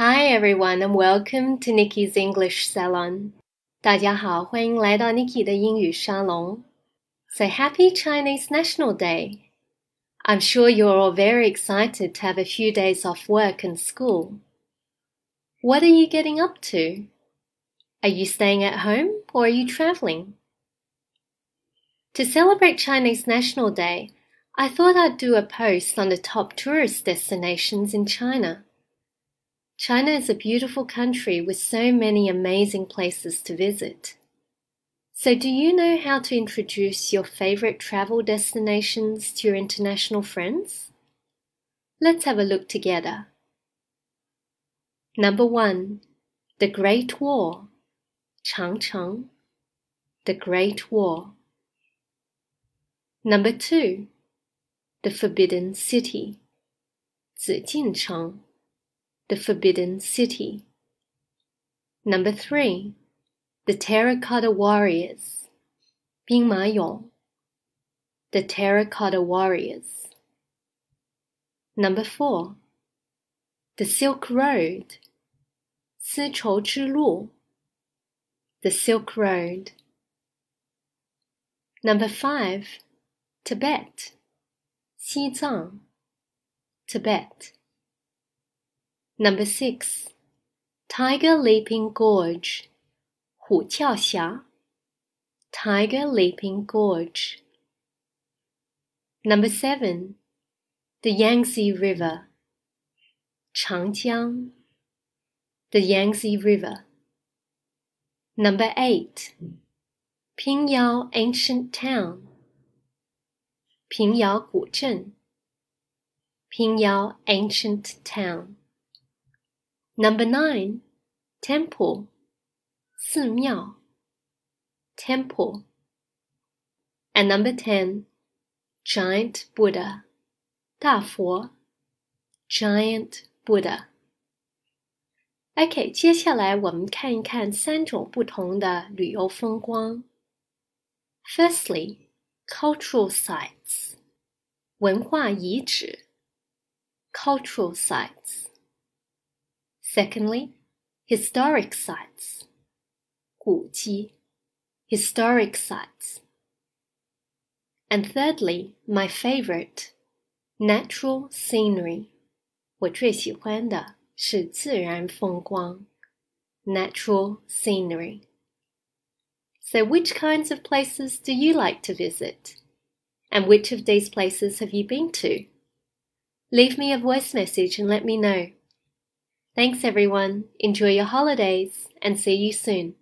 Hi everyone and welcome to Nikki's English Salon. 大家好，欢迎来到 Nikki 的英语沙龙。So happy Chinese National Day! I'm sure you're all very excited to have a few days off work and school. What are you getting up to? Are you staying at home or are you traveling? To celebrate Chinese National Day, I thought I'd do a post on the top tourist destinations in China. China is a beautiful country with so many amazing places to visit. So, do you know how to introduce your favorite travel destinations to your international friends? Let's have a look together. Number one, the Great Wall, Changcheng, the Great Wall. Number two, the Forbidden City, Zijincheng the Forbidden City. Number three, the Terracotta Warriors, 兵马俑, the Terracotta Warriors. Number four, the Silk Road, 丝绸之路, the Silk Road. Number five, Tibet, 西藏, Tibet. Number six, Tiger Leaping Gorge, 虎跳峡 Tiger Leaping Gorge. Number seven, the Yangtze River, Changjiang, the Yangtze River. Number eight, Pingyao Ancient Town, Pingyao 古镇 Pingyao Ancient Town. Number nine, temple, 寺庙 temple. And number ten, giant Buddha, 大佛 giant Buddha. OK，接下来我们看一看三种不同的旅游风光。Firstly, cultural sites，文化遗址 cultural sites. Secondly, historic sites, 古迹 historic sites. And thirdly, my favorite, natural scenery. 我最喜欢的是自然风光 natural scenery. So, which kinds of places do you like to visit? And which of these places have you been to? Leave me a voice message and let me know. Thanks everyone. Enjoy your holidays and see you soon.